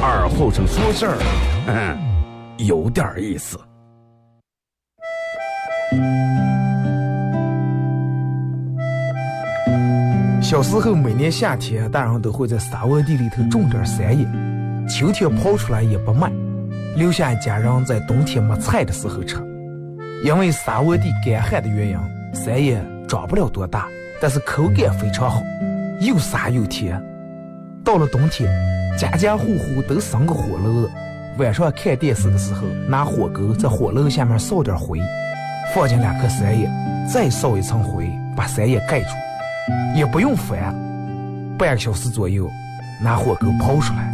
二后生说事儿，嗯，有点意思。小时候，每年夏天，大人都会在沙窝地里头种点山野，秋天刨出来也不卖，留下家人在冬天没菜的时候吃。因为沙窝地干旱的原因，山野长不了多大，但是口感非常好，又沙又甜。到了冬天，家家户户都生个火炉，晚上看电视的时候，拿火钩在火炉下面烧点灰，放进两颗山叶，再烧一层灰，把山叶盖住。也不用翻，半个小时左右，拿火钩刨出来，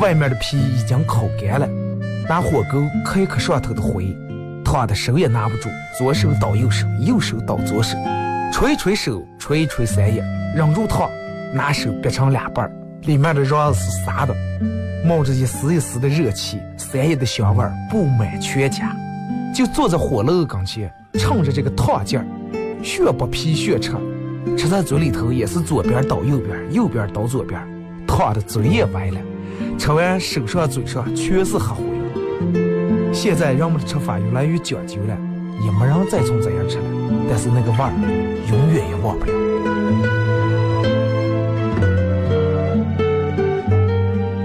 外面的皮已经烤干了，拿火钩磕一磕上头的灰，烫的手也拿不住，左手倒右手，右手倒左手，捶捶手，捶捶三叶，忍住烫，拿手掰成两半，里面的瓤是沙的，冒着一丝一丝的热气，三叶的香味布满全家，就坐在火炉跟前，趁着这个烫劲儿，学剥皮学吃。吃在嘴里头也是左边倒右边，右边倒左边，烫的嘴也歪了。吃完手上嘴上全是黑灰。现在人们的吃法越来越讲究了，也没人再从这样吃了。但是那个味儿永远也忘不了。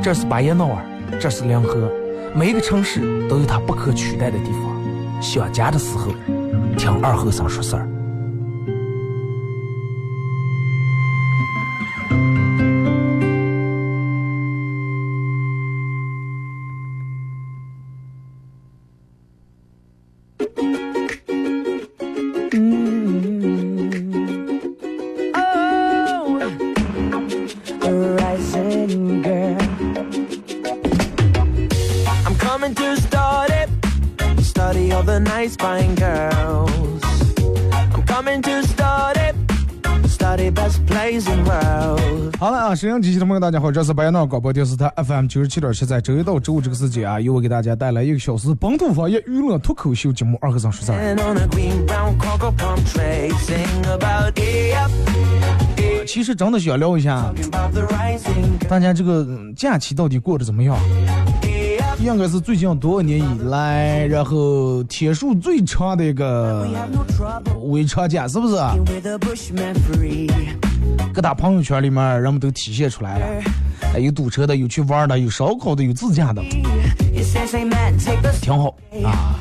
这是巴彦淖尔，这是临河，每一个城市都有它不可取代的地方。想家的时候，听二和生说事儿。好了啊，沈阳机器的朋友，大家好，这是白闹广播电视台 FM 九十七点七，在周一到周五这个时间啊，由我给大家带来一个小时本土方言娱乐脱口秀节目《二和尚说事儿》。其实真的想聊一下，大家这个假期到底过得怎么样？应该是最近多少年以来，然后天数最长的一个微长假，是不是？各大朋友圈里面，人们都体现出来了，有堵车的，有去玩的，有烧烤的，有自驾的，挺好啊！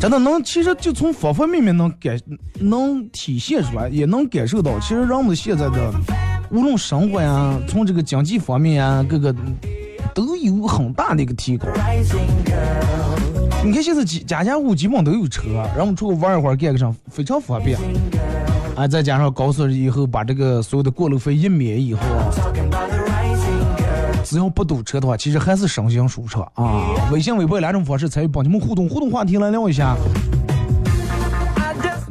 真的能，其实就从方方面面能感，能体现出来，也能感受到，其实人们现在的无论生活呀，从这个经济方面呀，各个都有很大的一个提高。你看现在家家户基本都有车，人们出去玩一会儿，干个啥非常方便。啊，再加上高速以后，把这个所有的过路费一免以后啊，只要不堵车的话，其实还是省心舒畅啊。微信、微博两种方式参与帮你们互动，互动话题来聊一下。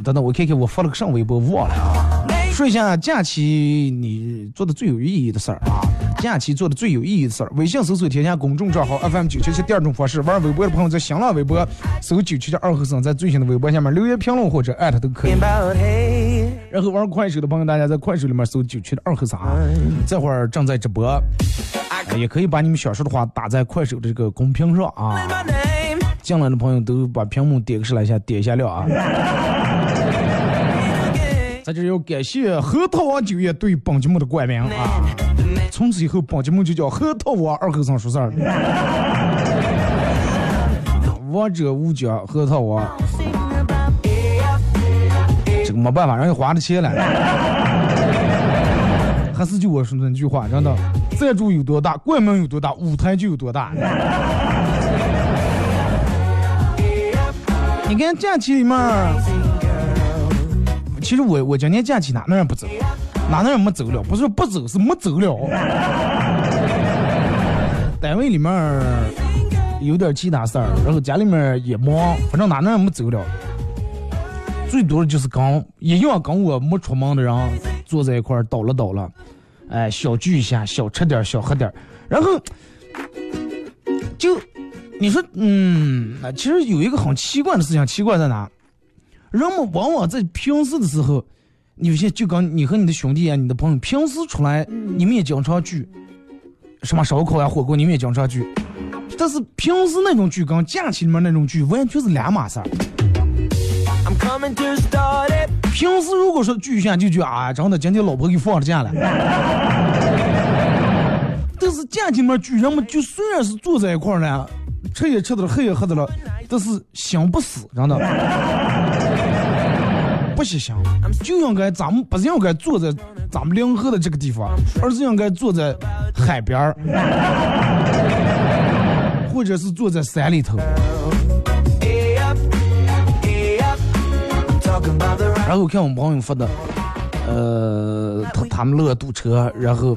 等等，我看看我发了个上微博忘了啊。说一下假期你做的最有意义的事儿啊。假期做的最有意义的事儿，微信搜索添加公众账号 FM 九七七。第二种方式，玩微博的朋友在新浪微博搜九七七二和尚，在最新的微博下面留言评论或者艾特都可以。然后玩快手的朋友，大家在快手里面搜九七的二和尚，这会儿正在直播，也可以把你们想说的话打在快手的这个公屏上啊。进来的朋友都把屏幕点个十来下，点一下亮啊。在这要感谢核桃王酒业对本节目的冠名啊。从此以后本节目就叫核桃王二后生说事儿。王者无疆，核桃王。这个没办法，人家花了钱了。还是就我说的那句话，真的，赞助有多大，冠名有多大，舞台就有多大。你看假期里面，其实我我今年假期哪能人不走，哪能也没走了？不是不走，是没走了。单位里面有点其他事儿，然后家里面也忙，反正哪能也没走了。最多的就是跟一样跟我没出门的人坐在一块儿倒了倒了，哎，小聚一下，小吃点，小喝点，然后就你说，嗯，其实有一个很奇怪的事情，奇怪在哪？人们往往在平时的时候，有些就跟你和你的兄弟啊，你的朋友平时出来，你们也经常聚，什么烧烤呀、火锅，你们也经常聚，但是平时那种聚跟假期里面那种聚完全是两码事儿。平时如果说聚一下就聚啊，真的今天老婆给放了假了。但是假期里面聚，人们就虽然是坐在一块儿了，吃也吃的了，喝也喝的了，但是心不死，真的不息想，就应该咱们不应该坐在咱们临河的这个地方，而是应该坐在海边儿，或者是坐在山里头。然后看我们朋友发的，呃，他他们乐堵车，然后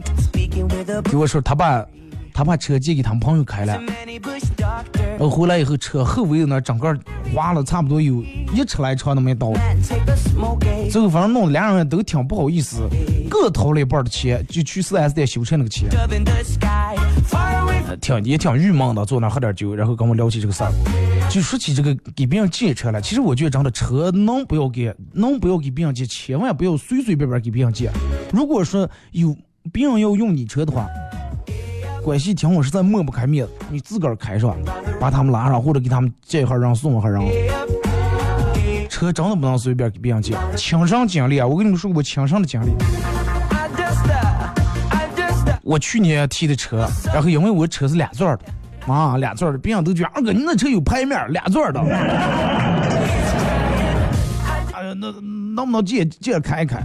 给我说他把他把车借给他们朋友开了，然后回来以后车后尾那整个划了差不多有一尺来长那么一刀，最后反正弄得两人都挺不好意思，各掏了一半的钱就去四 S 店修车那个钱，挺也挺郁闷的，坐那喝点酒，然后跟我聊起这个事儿。就说起这个给别人借车了，其实我觉得真的车能不要给，能不要给别人借，千万不要随随便便给别人借。如果说有别人要用你车的话，关系挺好，实在抹不开面子，你自个儿开上，把他们拉上，或者给他们借一下人送一下人。车真的不能随便给别人借，亲身经历啊！我跟你们说过亲身的经历。我去年提的车，然后因为我车是两座的。啊，俩座的，别人都觉得二哥你那车有牌面，俩座的。哎呀，那能不能借借开一开？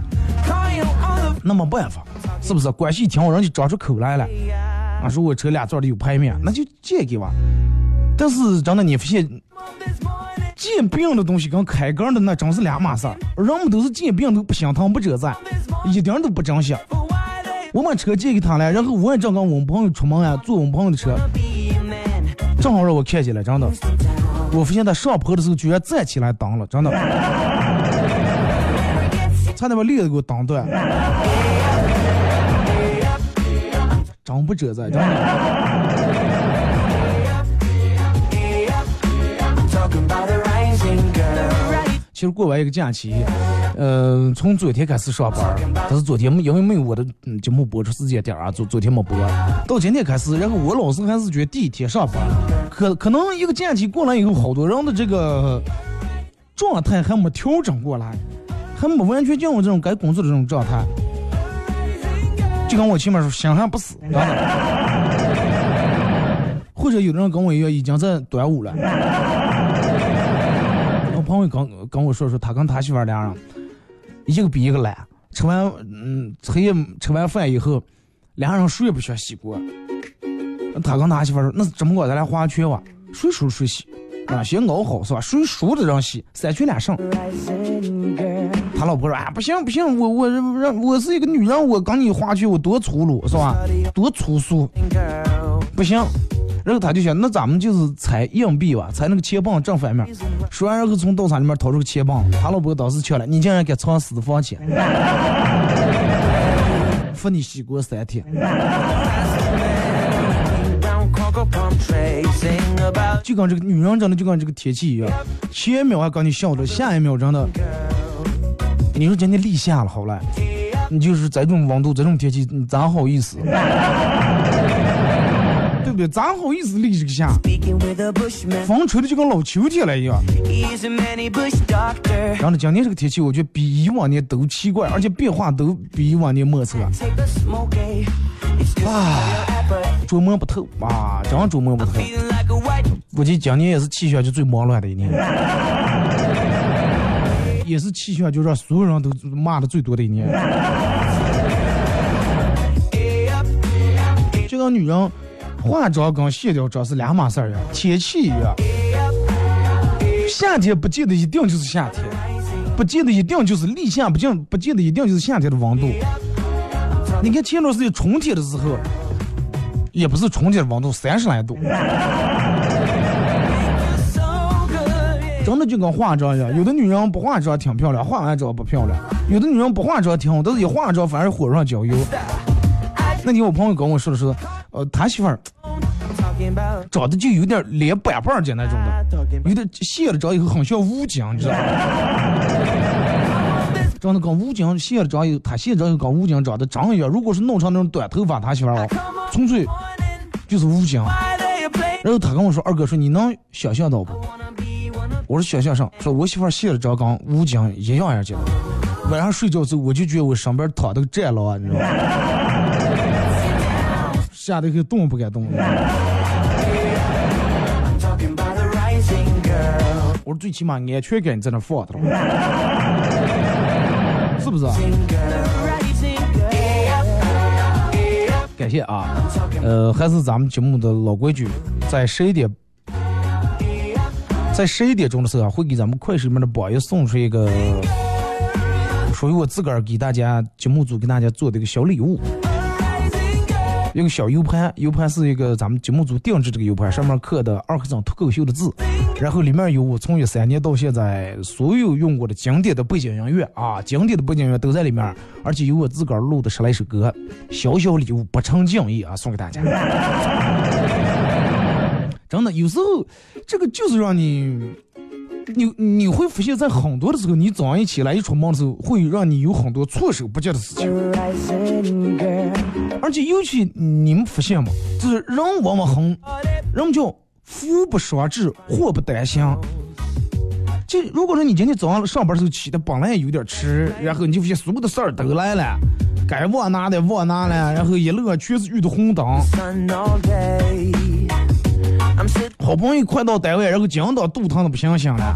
那没办法，是不是？关系挺好，人就张出口来了。啊，说我车俩座的有牌面，那就借给我。但是真的，你发现借别人的东西跟开缸的那真是两码事儿。人们都是借别人都不心疼不折赞，一点都不珍惜。我把车借给他了，然后我也正跟我们朋友出门啊，坐我们朋友的车。正好让我看见了，真的。我发现他上坡的时候居然站起来挡了，真的。差点把链子给我挡断。真不遮在，真的。其实过完一个假期。嗯，从昨天开始上班，但是昨天因为没有我的节目播出时间点啊，昨昨天没播。到今天开始，然后我老是还是觉得第一天上班，可可能一个假期过来以后，好多人的这个状态还没调整过来，还没完全进入这种该工作的这种状态。就跟我前面说，心还不死，或者有的人跟我一样，已经在端午了。我朋友跟跟我说说，他跟他媳妇俩人。一个比一个懒，吃完嗯，黑夜吃完饭以后，俩人谁也不想洗锅。他跟他媳妇说：“那这么过咱俩划拳吧，谁输谁洗，啊，先熬好是吧？谁输的让洗，三拳两胜。”他老婆说：“啊，不行不行，我我让我是一个女人，我跟你划去，我多粗鲁是吧？多粗俗，不行。”然后他就想，那咱们就是猜硬币吧，猜那个钱棒正反面。说完，然后从刀叉里面掏出个钱棒，他老婆当时去了，你竟然敢藏私房钱，罚你洗锅三天。就跟这个女人真的就跟这个天气一样，前一秒还跟你笑着，下一秒真的，你说今天立夏了，好了，你就是在这种温度，这种天气，你咋好意思？对不对？咋好意思立这个夏？风吹的就跟老秋天了一样。然后呢，今年这个天气，我觉得比以往年都奇怪，而且变化都比以往年莫测。啊，琢磨不透啊，真琢磨不透。估计今年也是气象局最忙乱的一年，也是气象就让所有人都骂的最多的一年。这个女人化妆跟卸掉妆是两码事儿呀，天气一样。夏天不见得一定就是夏天，不见得一定就是立夏，不见不见得一定就是夏天的温度。你看前段时间春天的时候，也不是春天的温度，三十来度。真的就跟化妆一样，有的女人不化妆挺漂亮，化完妆不漂亮；有的女人不化妆挺好，但是一化妆反而火上浇油。那天我朋友跟我说的是，呃，他媳妇儿长得就有点脸板板的那种的，有点卸了妆以后很像武警，你知道吗？长得跟武警卸了妆以后，他卸妆以后跟武警长得长一样。如果是弄成那种短头发，他媳妇儿纯粹就是武警。然后他跟我说：“二哥，说你能想象到不？”我说：“想象上，说我媳妇卸了妆跟吴京一样样的。晚上睡觉时候，我就觉得我上边躺的个战狼啊，你知道吗？”吓得可动不敢动了。我说最起码安全感在那放着，是不是？感谢啊，呃，还是咱们节目的老规矩，在十一点，在十一点钟的时候会给咱们快手里面的榜一送出一个属于我自个儿给大家节目组给大家做的一个小礼物。一个小 U 盘，U 盘是一个咱们节目组定制这个 U 盘，上面刻的二和尚脱口秀的字，然后里面有我从一三年到现在所有用过的经典的背景音乐啊，经典的背景音乐都在里面，而且有我自个儿录的十来首歌，小小礼物不成敬意啊，送给大家。真的，有时候这个就是让你。你你会发现，在很多的时候，你早上一起来一出门的时候，会让你有很多措手不及的事情。而且尤其你们发现吗？就是人往往很，人们叫福不双至，祸不单行。就如果说你今天早上上班时候起的本来也有点迟，然后你就发现所有的事儿都来了，该忘拿的忘拿了，然后一路全是遇到红灯。好不容易快到单位，然后紧到肚疼的不行行了，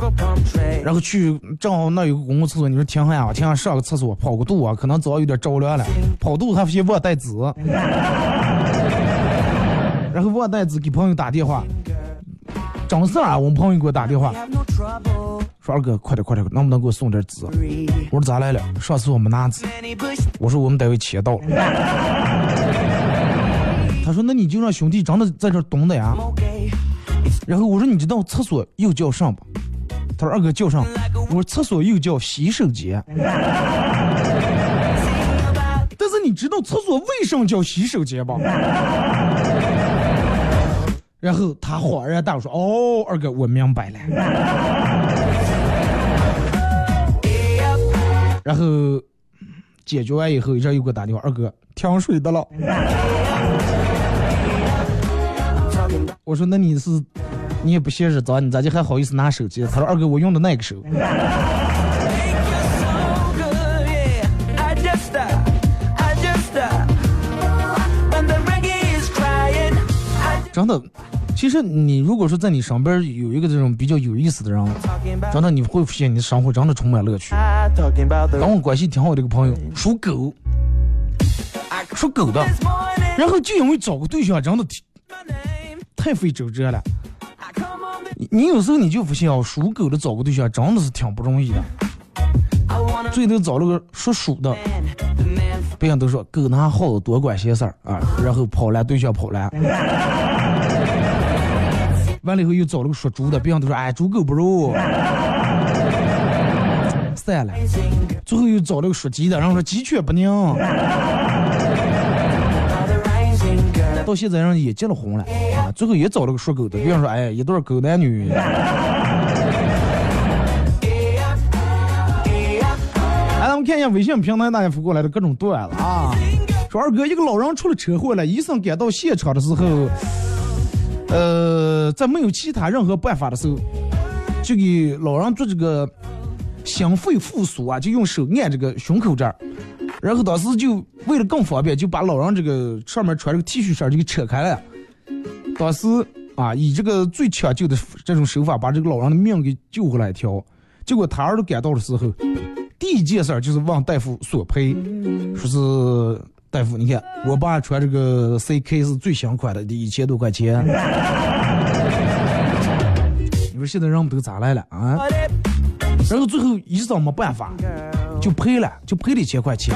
然后去正好那有个公共厕所，你说停下啊，停下上个厕所跑个肚啊，可能早有点着凉了，跑肚还发现忘带纸，然后忘带纸给朋友打电话，张四啊，我们朋友给我打电话，说二哥快点快点，能不能给我送点纸？我说咋来了？上次我没拿纸，我说我们单位钱到了。他说：“那你就让兄弟真的在这蹲着呀。”然后我说：“你知道厕所又叫上吧？”他说：“二哥叫上。”我说：“厕所又叫洗手间。”但是你知道厕所为什么叫洗手间吧？然后他恍然大悟说：“哦，二哥，我明白了。”然后解决完以后，这又给我打电话：“二哥，停水的了。”我说那你是，你也不嫌日脏，你咋就还好意思拿手机？他说二哥我用的那个手。真的，其实你如果说在你身边有一个这种比较有意思的人，真的你会发现你的生活真的充满乐趣。跟我关系挺好的一个朋友，属狗，属狗的，然后就因为找个对象，真的挺。太费周折了，你有时候你就不信哦，属狗的找个对象真的是挺不容易的。最后找了个属鼠的，别人都说狗拿耗子多管闲事儿啊，然后跑了对象跑了。完了以后又找了个属猪的，别人都说哎猪狗不如。散了，最后又找了个属鸡的，然后说鸡犬不宁。到现在人也结了婚了最后也找了个属狗的。比方说，哎，一对狗男女。来，咱们看一下微信平台大家发过来的各种段子啊。说二哥，一个老人出了车祸了，医生赶到现场的时候，呃，在没有其他任何办法的时候，就给老人做这个心肺复苏啊，就用手按这个胸口这儿，然后当时就为了更方便，就把老人这个上面穿这个 T 恤衫就给扯开了。当时啊，以这个最抢救的这种手法，把这个老人的命给救回来一条。结果他儿子赶到的时候，第一件事儿就是问大夫索赔，说是大夫，你看我爸穿这个 CK 是最新款的，得一千多块钱。你说现在人们都咋来了啊？然后最后医生没办法，就赔了，就赔了一千块钱。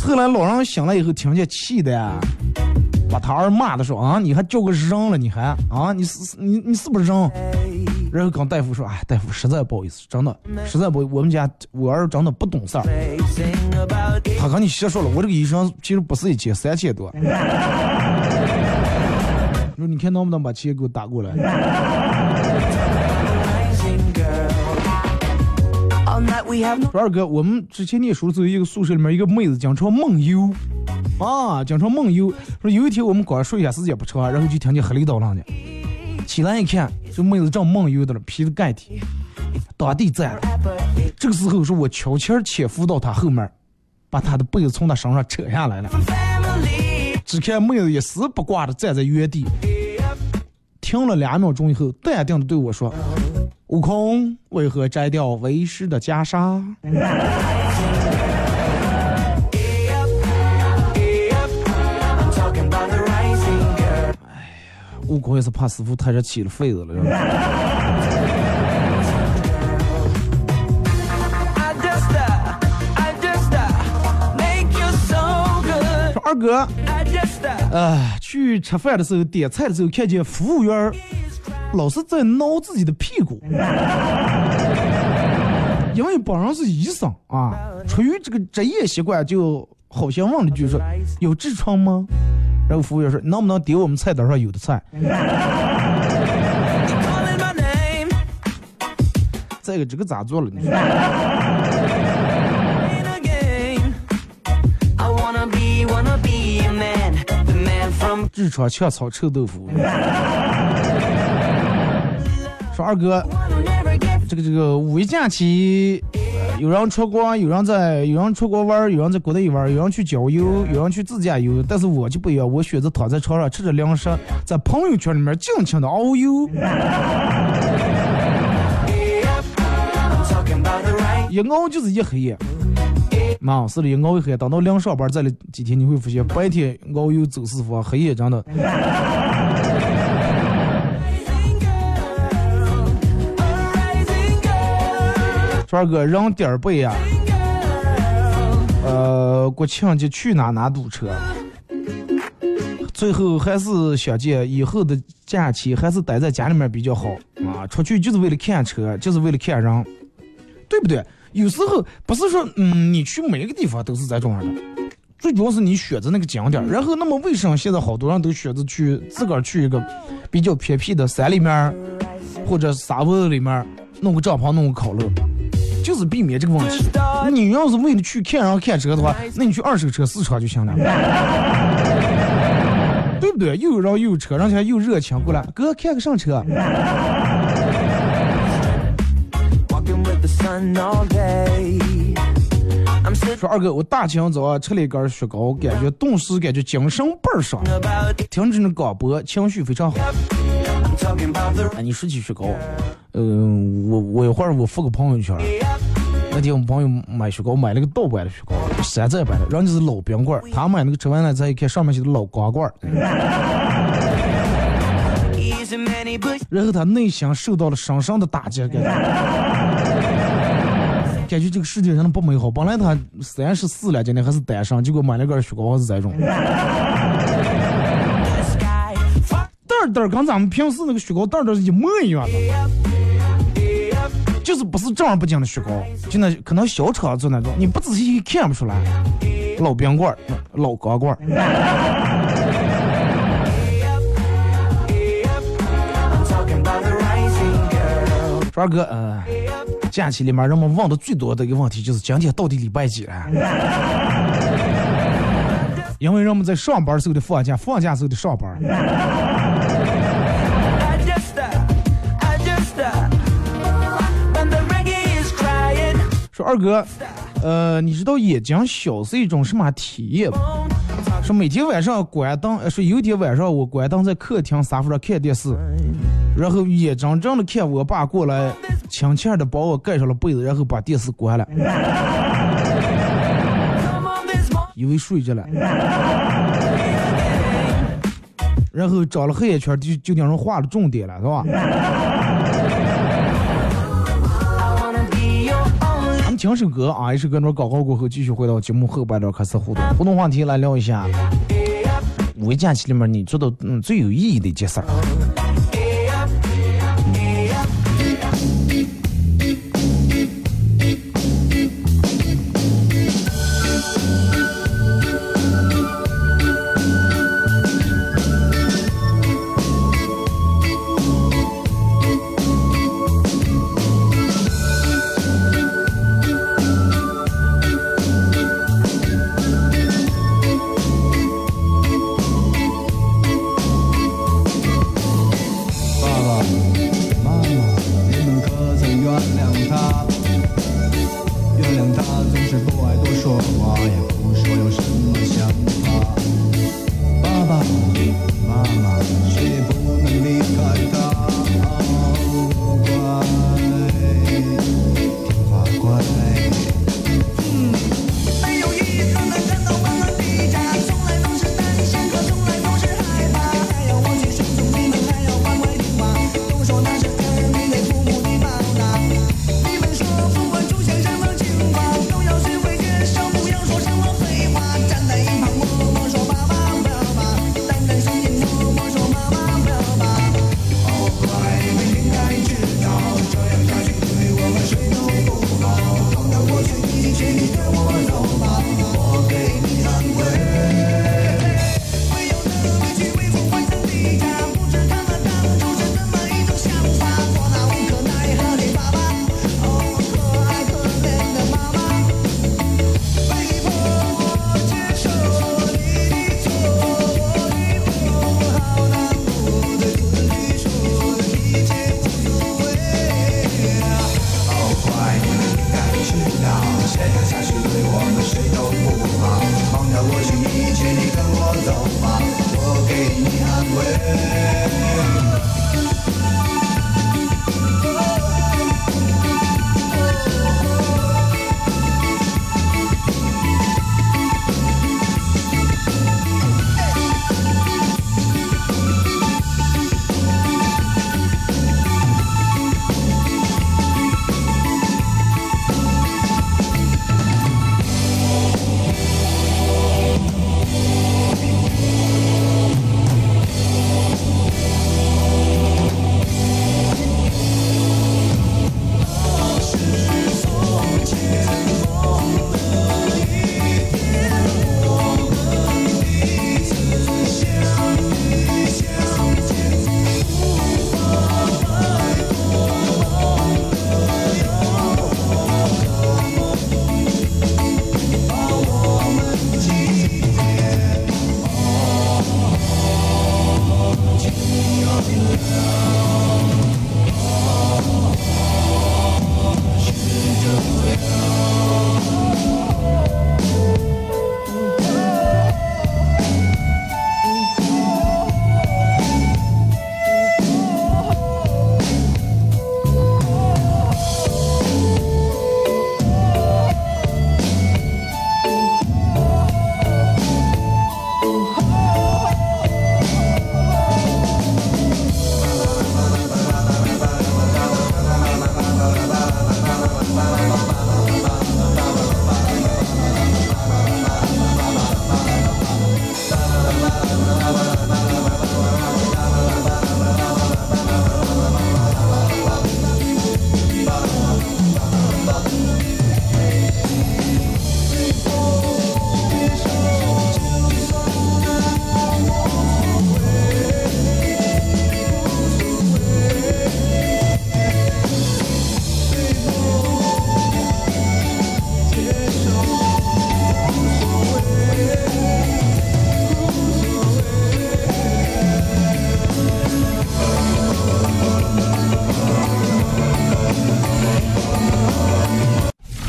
后来老人醒了以后，听见气的呀，把他儿骂的说啊，你还叫个人了，你还啊，你是你你是不是人？然后跟大夫说，哎，大夫实在不好意思，真的实在不，我们家我儿真的不懂事儿。他跟你瞎说了，我这个医生其实不是一千，三千多。你说你看能不能把钱给我打过来？说二哥，我们之前念书的时候，一个宿舍里面一个妹子经常梦游，啊，经常梦游。说有一天我们刚睡下时间不长，然后就听见黑里捣浪的，起来一看，这妹子正梦游的了，披着盖体，当地站了。这个时候是我悄悄潜伏到她后面，把她的被子从她身上扯下来了。只看妹子一丝不挂的站在原地，停了两秒钟以后，淡定的对我说。悟空为何摘掉为师的袈裟？悟空也是怕师傅太热起了痱子了。说二哥，呃，去吃饭的时候点菜的时候看见服务员。老是在挠自己的屁股，因为本人是医生啊，出于这个职业习惯，就好像问了句说：“有痔疮吗？”然后服务员说：“能不能点我们菜单上有的菜？”再一个，这个咋做了？你说？痔疮炝草臭豆腐。说二哥，这个这个五一假期，有人出国，有人在，有人出国玩，有人在国内玩，有人去郊游，有人去自驾游，但是我就不一样，我选择躺在床上吃着零食，在朋友圈里面尽情的遨游。一熬就是一黑夜，妈，是的，一熬一黑，等到临上班再了几天，你会发现白天遨游走四方，黑夜真的。二哥，人点儿背呀，呃，国庆节去哪哪堵车，最后还是想见以后的假期还是待在家里面比较好啊！出去就是为了看车，就是为了看人，对不对？有时候不是说，嗯，你去每一个地方都是在这种样的，最主要是你选择那个景点。然后，那么为什么现在好多人都选择去自个儿去一个比较偏僻的山里面，或者沙漠里面弄个帐篷，弄个烤肉？就是避免这个问题。你要是为了去看人看车的话，那你去二手车市场就行了，对不对？又有人又有车，而且又热情过来，哥看个上车。说二哥，我大清早吃了一根雪糕，感觉顿时感觉精神倍儿爽，听着那广播，情绪非常好。哎，你说起雪糕，嗯，我我一会儿我发个朋友圈。那天我们朋友买雪糕，买了个盗版的雪糕，山寨版的，人家是老冰棍儿，他买那个吃完了再一看，上面写的老光棍儿。然后他内心受到了深深的打击，感觉感觉这个世界上的不美好。本来他三十四了，今天还是单身，结果买了个雪糕还是这种。袋儿跟咱们平时那个雪糕袋袋是一模一样的，就是不是正儿八经的雪糕，就那可能小厂做那种，你不仔细看不出来。老冰棍儿，老钢棍儿。二哥，呃，假期里面人们问的最多的一个问题就是今天到底礼拜几了？因为人们在上班时候的放假，放假时候的上班。说二哥，呃，你知道眼睛小是一种什么体验吗？说每天晚上关灯，说有天晚上我关灯在客厅沙发上看电视，然后眼睁睁的看我爸过来，轻轻的把我盖上了被子，然后把电视关了，以为睡着了，然后长了黑眼圈，就就让人画了重点了，是吧？听首歌啊，一首歌那广告过后，继续回到节目后半段开始互动。互动话题来聊一下，五一假期里面你做的嗯最有意义的一件事儿。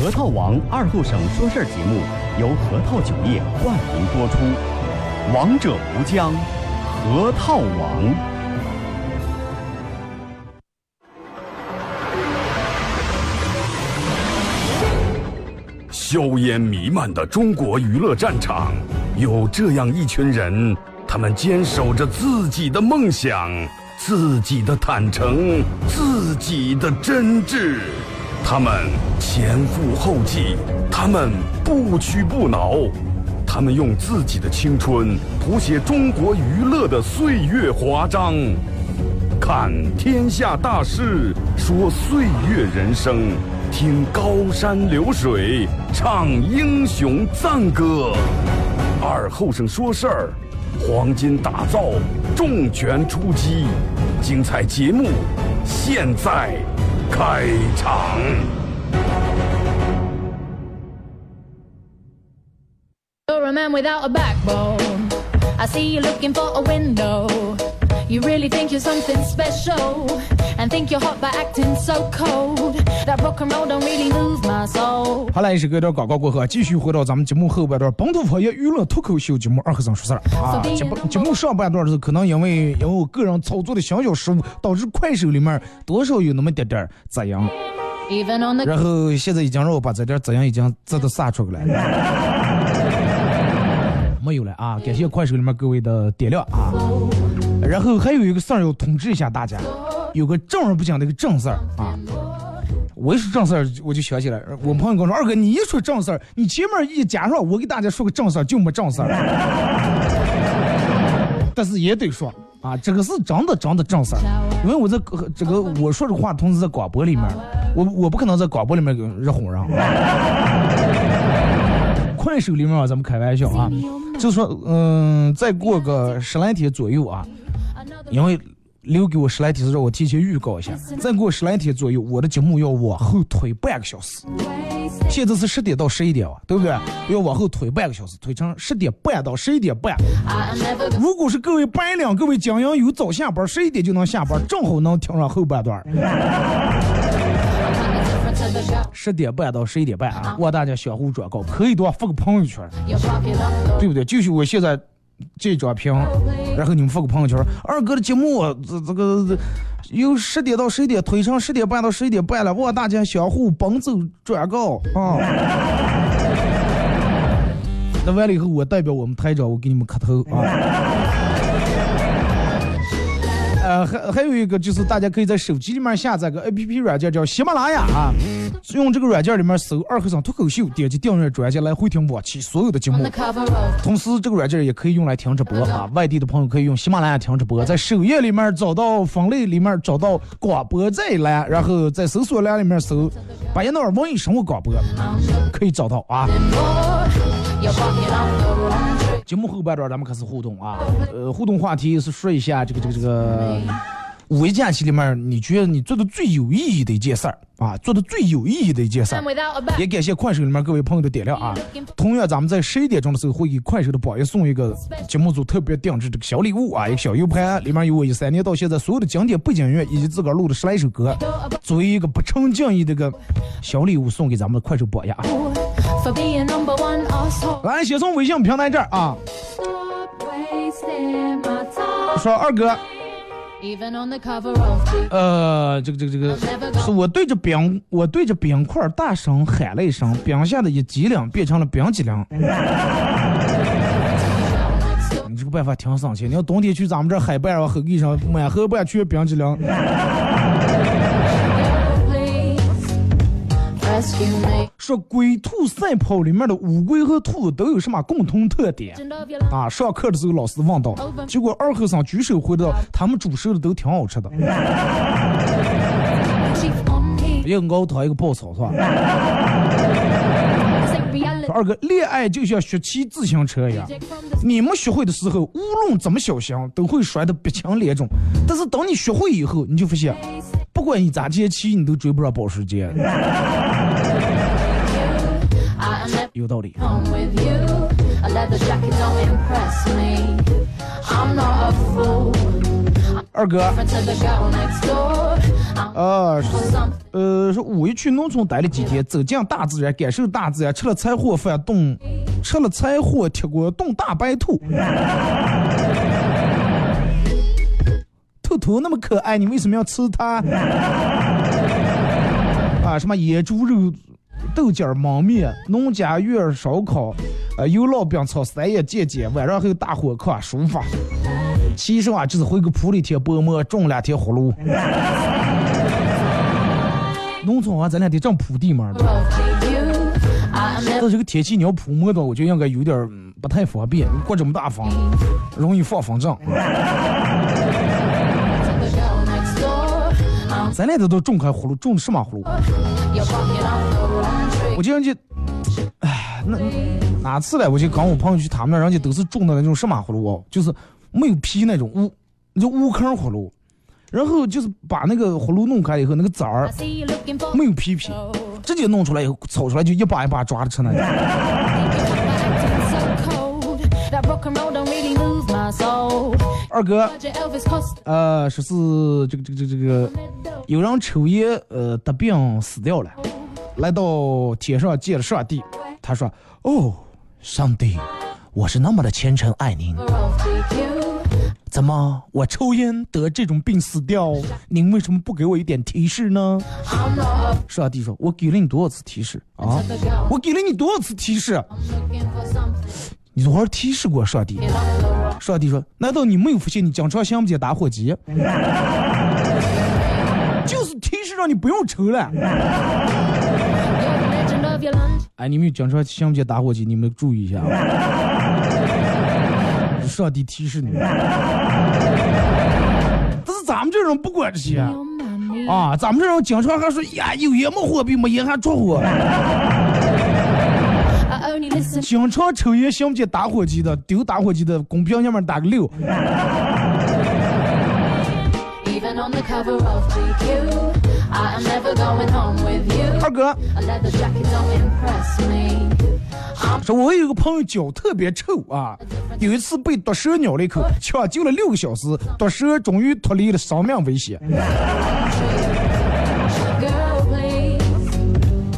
核桃王二后省说事儿节目由核桃酒业冠名播出，王者无疆，核桃王。硝烟弥漫的中国娱乐战场，有这样一群人，他们坚守着自己的梦想，自己的坦诚，自己的真挚。他们前赴后继，他们不屈不挠，他们用自己的青春谱写中国娱乐的岁月华章。看天下大事，说岁月人生，听高山流水，唱英雄赞歌。二后生说事儿，黄金打造，重拳出击，精彩节目现在开场。You're a man without a backbone. I see you looking for a window. You really think you're something special and think you're hot by acting so cold. That rock and roll don't really move my soul. 好了，一首歌一段广告过后啊，继续回到咱们节目后半段，本土方言娱乐脱口秀节目《二和尚说事儿》啊。节目节目上半段的时候，可能因为因为我个人操作的小小失误，导致快手里面多少有那么点点儿杂音然后现在已经让我把这点杂音已经自动撒出来了。没有了啊！感谢快手里面各位的点亮啊。然后还有一个事儿要通知一下大家，有个正儿八经的一个正事儿啊。我一说正事儿，我就想起来，我朋友跟我说：“二哥，你一说正事儿，你前面一加上我给大家说个正事儿，就没正事儿。”但是也得说啊，这个是真的真的正事儿，因为我在呃这个我说这话同时在广播里面，我我不可能在广播里面给热哄人。快手里面啊，咱们开玩笑啊，就说嗯，再过个十来天左右啊，因为留给我十来天是让我提前预告一下，再过十来天左右，我的节目要往后推半个小时。现在是十点到十一点啊，对不对？要往后推半个小时，推成十点半到十一点半。如果是各位白领、各位精英有早下班，十一点就能下班，正好能听上后半段。十点半到十一点半啊，望大家相互转告，可以的话发个朋友圈，对不对？就是我现在这张屏，然后你们发个朋友圈，二哥的节目这这个这由十点到十一点推上十点半到十一点半了，望大家相互奔走转告啊。那完了以后，我代表我们台长，我给你们磕头啊。呃，还还有一个就是，大家可以在手机里面下载个 A P P 软件，叫喜马拉雅啊。用这个软件里面搜“二和尚脱口秀”，点击订阅专辑来回听往期所有的节目同时，这个软件也可以用来听直播啊。外地的朋友可以用喜马拉雅听直播，在首页里面找到分类里面找到广播这一栏，然后在搜索栏里面搜“巴彦淖尔文艺生活广播”，可以找到啊。节目后半段咱们开始互动啊，呃，互动话题是说一下这个这个这个五一假期里面，你觉得你做的最有意义的一件事儿啊，做的最有意义的一件事儿.也感谢快手里面各位朋友的点亮啊！同样，咱们在十一点钟的时候会给快手的榜一送一个节目组特别定制这个小礼物啊，一个小 U 盘，里面有我一三年到现在所有的经典背景音乐以及自个儿录的十来首歌，作为一个不成敬意的一个小礼物送给咱们的快手榜一啊！来，先从微信平台这儿啊.说二哥呃，这个这个这个，是我对着冰，我对着冰块大声喊了一声，冰下的一激灵变成了冰激凌。你这个办法挺省钱，你要冬天去咱们这儿海边啊，后地上满河半去冰激凌。说龟兔赛跑里面的乌龟和兔子都有什么共同特点.啊，上课的时候老师问到，结果二后生举手回答，他们煮熟的都挺好吃的.一个熬汤，一个爆炒是吧 reality. 二哥，恋爱就像学骑自行车一样。你们学会的时候，无论怎么小心，都会摔得鼻青脸肿。但是等你学会以后，你就发现，不管你咋接骑，你都追不上保时捷。A fool. 二哥呃，是 呃，是五一去农村待了几天，走进大自然，感受大自然，吃了柴火饭炖，吃了柴火铁锅炖大白兔。兔兔那么可爱，你为什么要吃它？啊，什么野猪肉、豆角焖面、农家院烧烤，呃，油烙饼炒三叶见见，晚上还有大火炕舒服。其实啊，就是回个铺里贴薄膜，种两天葫芦。农村啊，咱俩得正铺地嘛。但这个天气你要铺膜的，我觉得应该有点不太方便。刮这么大风，容易放风筝。咱俩这都种开葫芦，种的什么葫芦？我经常去，哎，那哪次来？我就跟我朋友去他们那儿，人家都是种的那种什么葫芦哦，就是没有皮那种乌，就乌坑葫芦。然后就是把那个葫芦弄开以后，那个籽儿没有皮皮，直接弄出来以后，炒出来就一把一把抓着吃那种。二哥，呃，说是这个这个这个这个，有人抽烟呃得病死掉了，来到天上见了上帝，他说：“哦，上帝，我是那么的虔诚爱您。”怎么我抽烟得这种病死掉？您为什么不给我一点提示呢？上帝说：“我给了你多少次提示啊？我给了你多少次提示？你多少提示过上帝？”上帝说：“难道你没有发现你经常想不起打火机？就是提示让你不用抽了。哎，你们经常想不起打火机，你们注意一下。”上帝提示你，但是咱们这种不管这些啊，咱们这种经常还说呀，有烟没火，比没烟还着火。经常抽烟想不起打火机的，丢打火机的，公屏上面打个六。二哥。说，我有个朋友脚特别臭啊，有一次被毒蛇咬了一口，抢救了六个小时，毒蛇终于脱离了生命危险。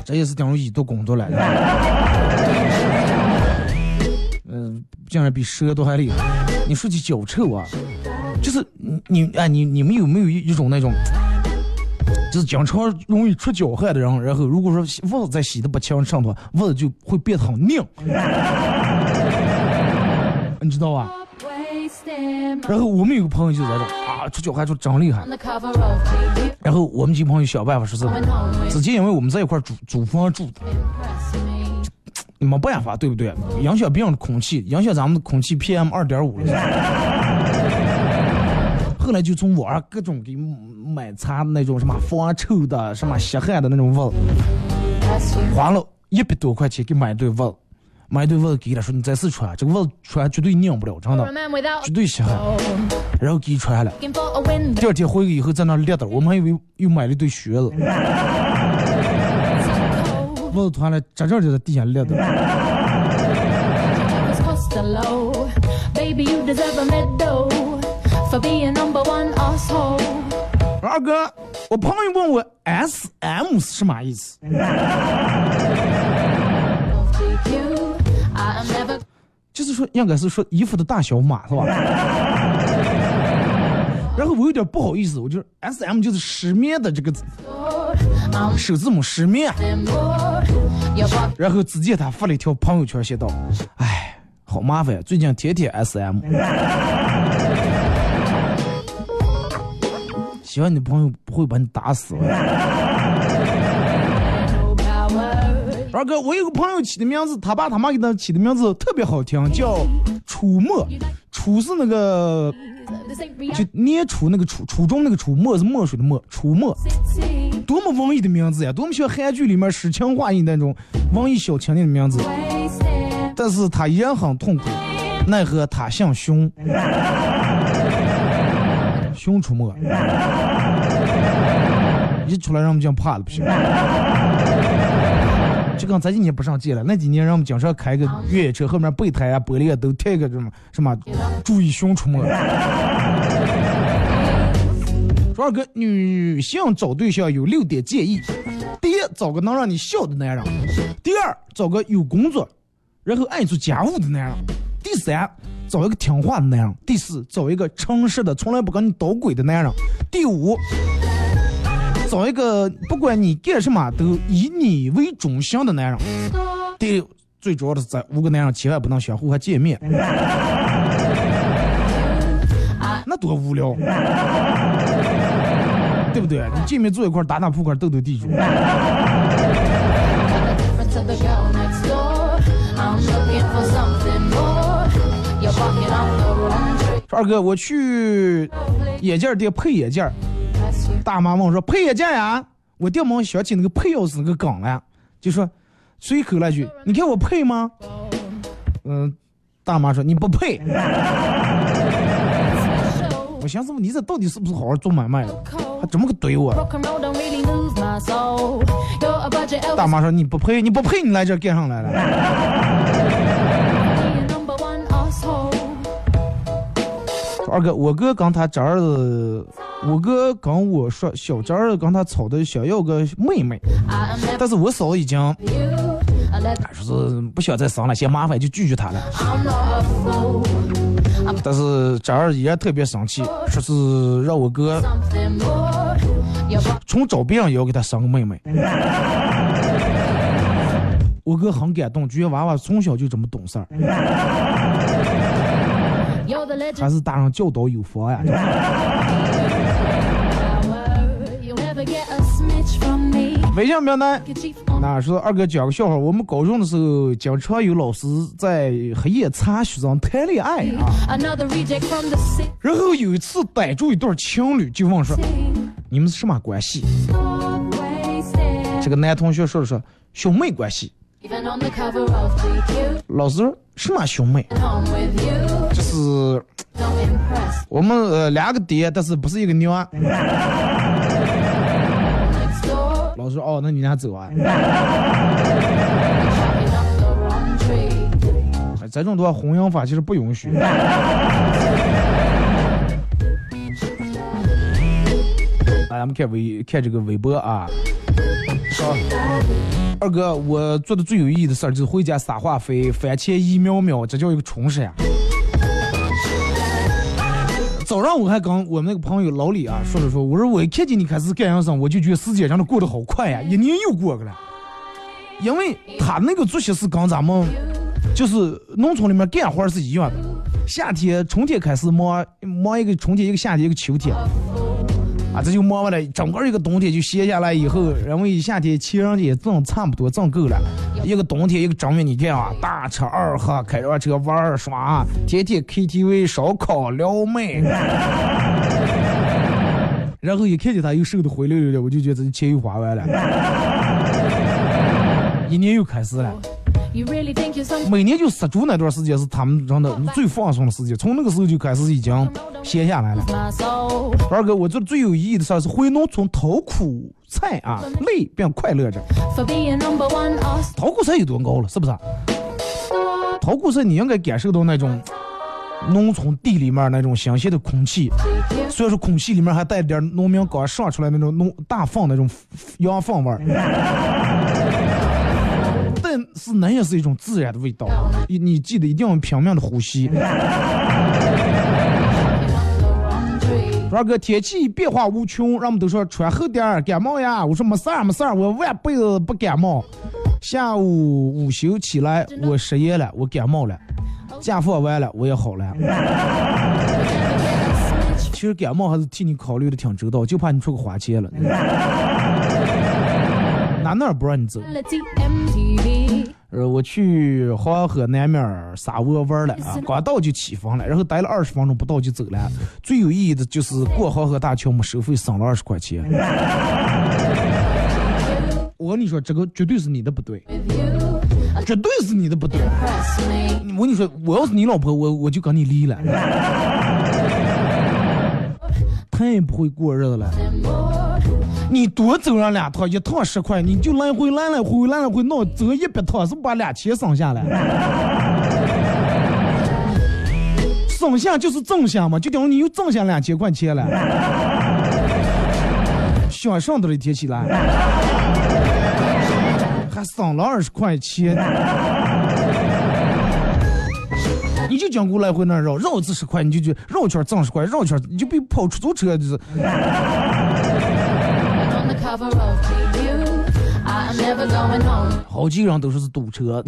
这也是等于医毒工作来的。竟然比蛇都还厉害。你说起脚臭啊，就是你你哎你你们有没有一一种那种？就是经常容易出脚汗的人，然后如果说袜子再洗的不清畅的话，袜子就会变得很硬，你知道吧？然后我们有个朋友就在这啊，出脚汗就真厉害。然后我们几个朋友想办法说是，之前因为我们在一块租租房住的，没办法，对不对？影响别人的空气，影响咱们的空气 PM 二点五了。后来就从网上各种给买擦那种什么防臭的、什么吸汗的那种袜子，花了一百多块钱给买对袜子，买对袜子给他说你再试穿，这个袜子穿绝对拧不了，真的，绝对吸汗。然后给穿了，第二天回去以后在那裂的，我们还以为又买了一对靴子，袜子穿了，真正就在地下裂的。二哥，我朋友问我 S M 是什么意思？就是说，应该是说衣服的大小码是吧？然后我有点不好意思，我就 S M 就是失眠的这个首字母失眠。然后只见他发了一条朋友圈，写道：“哎，好麻烦，最近天天 S M。”希望你朋友不会把你打死。二哥，我有个朋友起的名字，他爸他妈给他起的名字特别好听，叫楚墨。楚是那个，就年初那个初初中那个楚，墨是墨水的墨，楚墨。多么文艺的名字呀！多么像韩剧里面诗情画意那种文艺小青年的名字。但是他依然很痛苦，奈何他姓熊。熊出没，一出来让我们讲怕了不行。就跟咱今年不上街了，那几年让我们经常开个越野车，后面备胎啊、玻璃啊都贴个什么什么，注意熊出没。说二哥，女性找对象有六点建议：第一，找个能让你笑的男人；第二，找个有工作，然后爱做家务的男人；第三，找一个听话的男人；第四，找一个诚实的、从来不跟你捣鬼的男人；第五，找一个不管你干什么都以你为中心的男人；第六，最主要的是这五个男人千万不能相互还见面，那多无聊。对不对？你见面坐一块儿打打扑克斗斗地主二哥我去眼镜店配眼镜大妈问我说配眼镜呀？我掉毛想起那个配钥匙那个梗了就说随口来句你看我配吗？嗯大妈说你不配。我寻思你这到底是不是好好做买卖了？还怎么个怼我？大妈说你不配，你不配，你来这干上来了。二哥，我哥跟他侄儿，我哥跟我说，小侄儿跟他吵的想要个妹妹，但是我嫂已经，说是不想再生了，嫌麻烦就拒绝他了。但是侄儿依然特别生气，说是让我哥从找别人也要给他生个妹妹。我哥很感动，觉得娃娃从小就这么懂事儿，还是大人教导有方呀。微信名单那说二哥讲个笑话，我们高中的时候，经常有老师在黑夜查学生谈恋爱啊。然后有一次逮住一对情侣，就问说：“你们是什么关系这个男同学说了说兄妹关系。老师什么兄妹.这是我们呃两个爹，但是不是一个娘。我说哦，那你俩走啊。Chopping up the wrong tree. 这种的话，婚姻法其实不允许。来，咱们看微看这个微博啊。说，二哥，我做的最有意义的事儿就是回家撒化肥，番茄一苗苗，这叫一个充实呀。早上我还跟我们那个朋友老李啊说了说，我说我一看见你开始干养生，我就觉得时间真的过得好快呀，一年又过去了。因为他那个作息是跟咱们就是农村里面干活是一样的。夏天春天开始忙忙一个春天一个夏天一个秋天，啊，这就忙完了，整个一个冬天就歇下来以后，因为夏天钱也挣差不多挣够了，一个冬天一个正月你看啊，大吃二喝，开着车玩儿耍，天天 KTV 烧烤撩妹。然后一看见他又瘦的灰溜溜的，我就觉得这钱又花完了，一年又开始了。每年就杀猪那段时间是他们真的最放松的时间，从那个时候就开始已经闲下来了。二哥，我做的最有意义的事儿是回农村讨苦菜啊，累并快乐着。讨苦菜有多高了，是不是？讨苦菜你应该感受到那种农村地里面那种新鲜的空气，虽然说空气里面还带点农民刚上出来那种农大粪那种 羊粪味儿，但是那也是一种自然的味道。你你记得一定要拼命的呼吸。二哥，天气变化无穷，让我们都说穿厚点儿感冒呀。我说没事儿没事儿，我万辈子不感冒。下午午休起来，我失业了，我感冒了。假放完了，我也好了。其实感冒还是替你考虑的挺周到，就怕你出个花钱了。哪哪儿不让你走？呃，我去黄河南面儿撒窝玩了啊，刚到就起风了，然后待了二十分钟不到就走了。最有意义的就是过黄河大桥没收费，省了二十块钱。我跟你说，这个绝对是你的不对，绝对是你的不对。我跟你说，我要是你老婆，我我就跟你离了。太不会过日子了。你多走上两趟，一趟十块，你就来回来来回来来回闹，走一百趟是不把俩钱省下来？省下就是挣下嘛，就等于你又挣下两千块钱了。想上头的天起来，还省了二十块钱。你就讲过来回那绕绕子十块，你就去绕圈挣十块，绕圈你就比跑出租车就是。好几个人都说是堵车.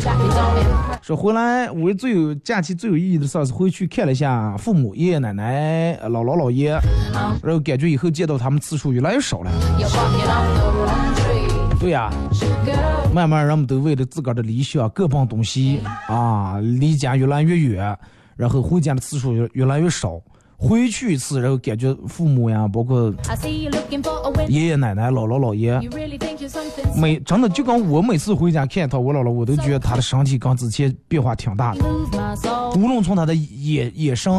说回来我最有假期最有意义的事儿是回去看了一下父母、爷爷奶奶、呃姥姥姥爷，然后感觉以后见到他们次数越来越少了。对呀、慢慢人们都为了自个儿的理想各奔东西。啊，离家越来越远，然后回家的次数越越来越少。回去一次，然后感觉父母呀，包括.爷爷奶奶、姥姥姥爷每真的就跟我每次回家看一趟我姥姥，我都觉得她的身体跟之前变化挺大的。无论从她的眼眼神，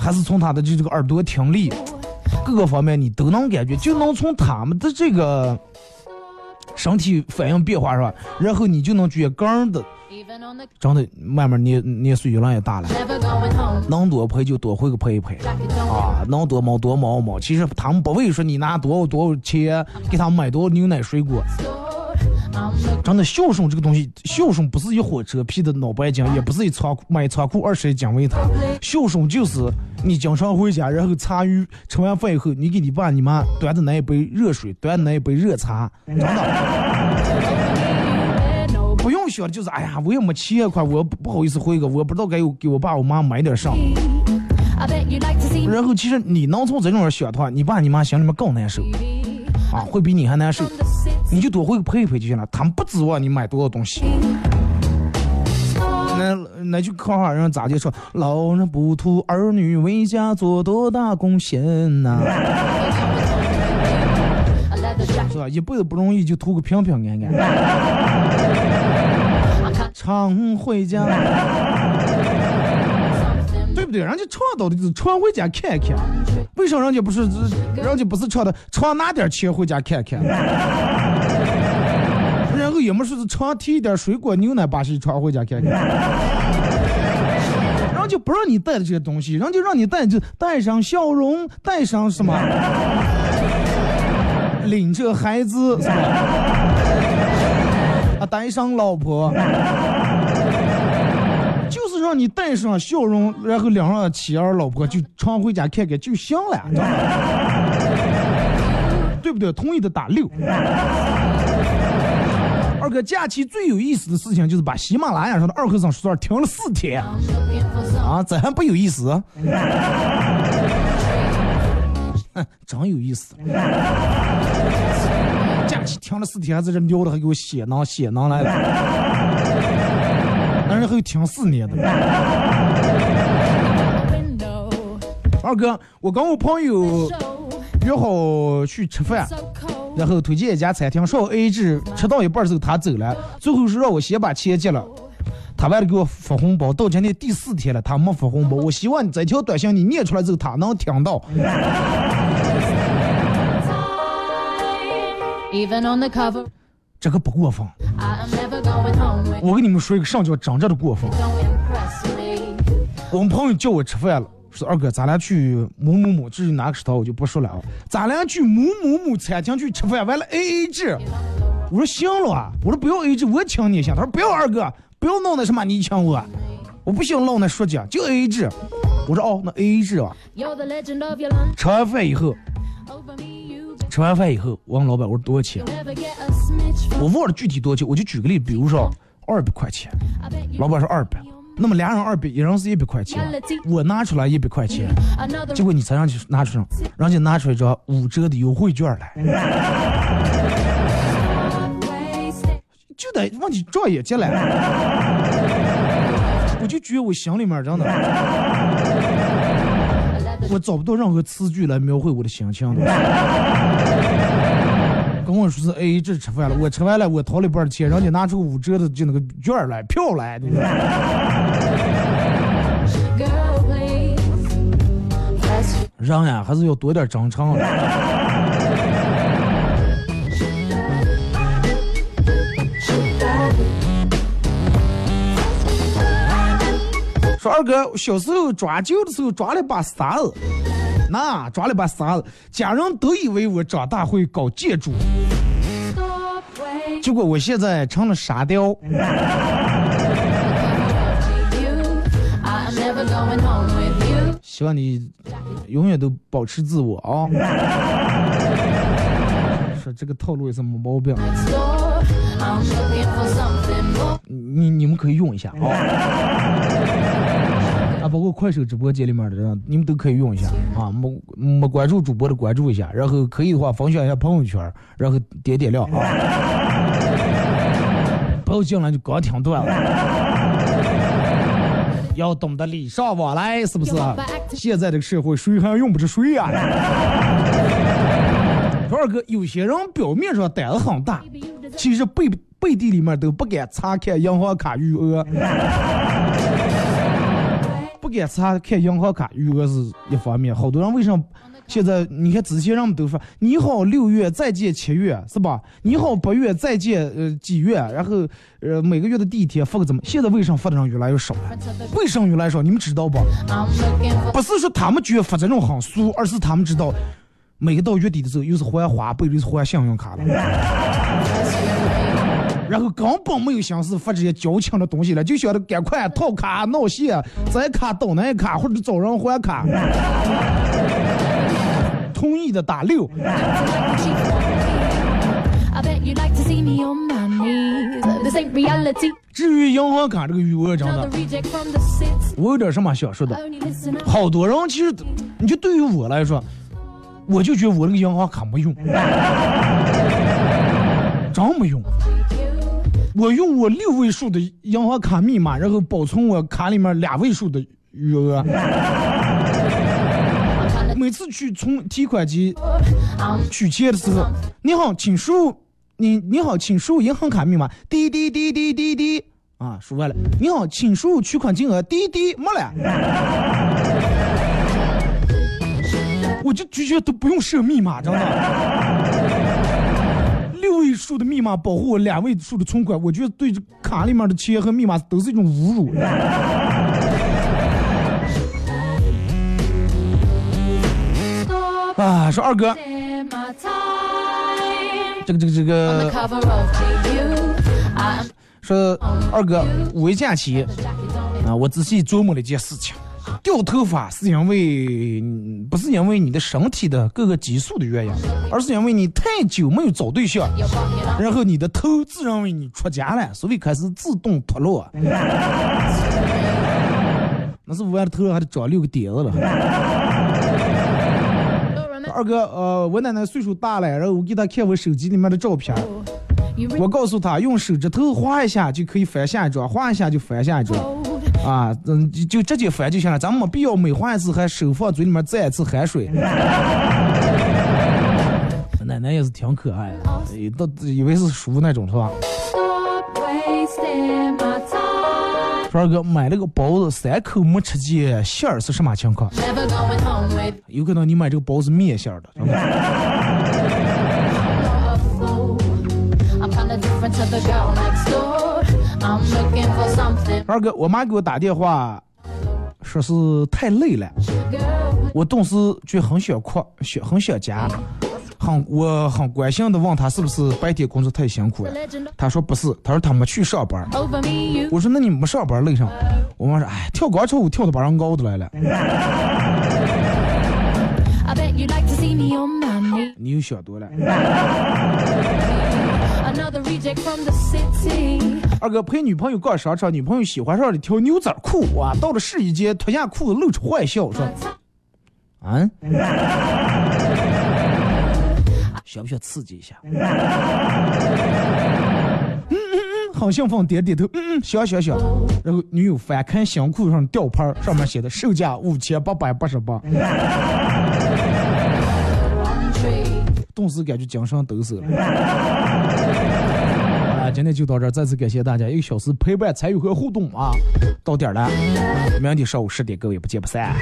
还是从他的这这个耳朵听力，各个方面你都能感觉，就能从他们的这个身体反应变化是吧，然后你就能觉得个人的真的慢慢年年岁越来越大了.能多陪就多回个陪一陪。啊，能多毛多毛毛，其实他们不会说你拿多少多少钱给他们买多少牛奶水果真的孝顺这个东西，孝顺不是一火车皮的脑白金，也不是一仓库买仓库二十一斤为它，孝顺就是你经常回家，然后茶余吃完饭以后，你给你爸你妈端着那一杯热水，端的那一杯热茶，真的不用想，就是哎呀，我也没钱款，我不不好意思回个，我不知道该给我爸我妈买点啥。然后其实你能从这种人想的话，你爸你妈心里面更难受啊，会比你还难受。你就多回去陪一陪就行了，他们不指望你买多少东西。那那句口号人咋就说，老人不图儿女为家做多大贡献呐、是吧？一辈子不容易，就图个平平安安，常回家，对不对？人家倡导的是常回家看看，为啥人家不是人家不是倡导常拿点钱回家看看？也没说是常提一点水果牛奶把戏常回家看看。人家不让你带的这些东西，人家让你带就带上笑容，带上什么，领着孩子？啊，带上老婆，就是让你带上笑容，然后领上妻儿老婆就常回家看看就行了，对不对？同意的打六。二哥，假期最有意思的事情就是把喜马拉雅上的二和尚说段听了四天啊，这还不有意思？真有意思。假期听了四天，还在这聊的，还给我写囊写囊来了，那人还有听四年的。二哥，我跟我朋友约好去吃饭，然后推荐一家餐厅，说好 A 制，吃到一半的时候他走了，最后是让我先把钱结了。他为了给我发红包，到今天第四天了，他没发红包。我希望这条短信你念出来之后，他能听到。这个不过分。我跟你们说一个上叫真正的过分。我们朋友叫我吃饭了，说二哥，咱俩去某某某，至于哪个食堂我就不说了啊。咱俩去某某某餐厅去吃饭，完了 A A 制。我说行了啊，我说不要 A A 制，我请你行。他说不要二哥，不要弄那什么你请我，我不想弄那说讲，就 A A 制。我说哦，那 A A 制啊。吃完饭以后，吃完饭以后，我问老板我说多少钱？我忘了具体多少钱，我就举个例，比如说二百块钱，老板说二百，那么俩人二百，一人是一百块钱，我拿出来一百块钱。结果你才让去拿出来，人家拿出一张五折的优惠券来，就得问题撞眼睛来。我就觉得我心里面真的，我找不到任何词句来描绘我的心情。跟我说是 A A 制吃饭了，我吃完了，我掏了一半的钱，人家拿出五折的就那个券来票来，对不对人呀还是要多点真诚。说二哥小时候抓阄的时候抓了一把沙子，那抓了把沙子，家人都以为我长大会搞建筑，结果我现在成了沙雕。希望你永远都保持自我啊！说这个套路也是没毛病，你你们可以用一下啊！啊，包括快手直播间里面的人，你们都可以用一下啊！没没关注主播的关注一下，然后可以的话分享一下朋友圈，然后点点亮啊！不要进来就刚听断了。要懂得礼尚往来，是不是？现在这个社会，谁还用不着谁呀？二哥，有些人表面上胆子很大，其实背背地里面都不敢查看银行卡余额，敢查看银行卡余额是一方面。好多人为什么？现在你看，之前人们都说你好六月再见七月是吧？你好八月再见呃几月？然后呃每个月的第一天发个怎么？现在为什么发的人越来越少了？为什么越来越少？你们知道不？不是说他们觉得发这种很俗，而是他们知道每个到月底的时候又是还花呗又是还信用卡了，然后根本没有心思发这些矫情的东西了，就想着赶快套卡闹线，再卡倒那卡或者找人还卡。同意的打六。至于银行卡这个余额，真的，我有点什么想说的。好多人其实，你就对于我来说，我就觉得我那个银行卡没用，真没用。我用我六位数的银行卡密码，然后保存我卡里面两位数的余额。每次去从提款机取钱的时候，你好，请输入你你好，请输入银行卡密码，滴滴滴滴滴滴啊，输完了。你好，请输入取款金额，滴滴没了。我就拒绝都不用设密码，真的。数的密码保护我两位数的存款，我觉得对卡里面的钱和密码都是一种侮辱。啊，说二哥，这个这个这个，说二哥，五一假期啊，我仔细琢磨了一件事情，掉头发是因为不是因为你的身体的各个激素的原因，而是因为你太久没有找对象，然后你的头自认为你出家了，所以开始自动脱落。那是我的头上还得长六个点子了。二哥，呃，我奶奶岁数大了，然后我给她看我手机里面的照片，我告诉她用手指头划一下就可以翻下一张，划一下就翻下一张，啊，嗯，就直接翻就行了，咱们没必要每换一次还手放嘴里面再一次含水。奶奶也是挺可爱的，都以为是书那种是吧？川哥买了个包子，三口没吃见馅儿是什么情况？有可能你买这个包子面馅儿的。二哥，我妈给我打电话，说是太累了，我顿时就很想哭，想很想家。很，我很关心的问她是不是白天工作太辛苦了。他说不是，她说她没去上班。我说那你没上班累上？我妈说哎，跳广场舞跳的把人熬的来了。你又想多了。二哥陪女朋友逛商场，女朋友喜欢上了条牛仔裤啊，到了试衣间脱下裤子露出坏笑说，啊。想不想刺激一下？嗯嗯嗯，好兴奋，点点头。嗯嗯，想想想。然后女友翻看新裤上吊牌，上面写的售价五千八百八十八。顿时感觉精神抖擞了。啊，今天就到这儿，再次感谢大家一个小时陪伴、参与和互动啊！到点了，明天上午十点，各位不见不散。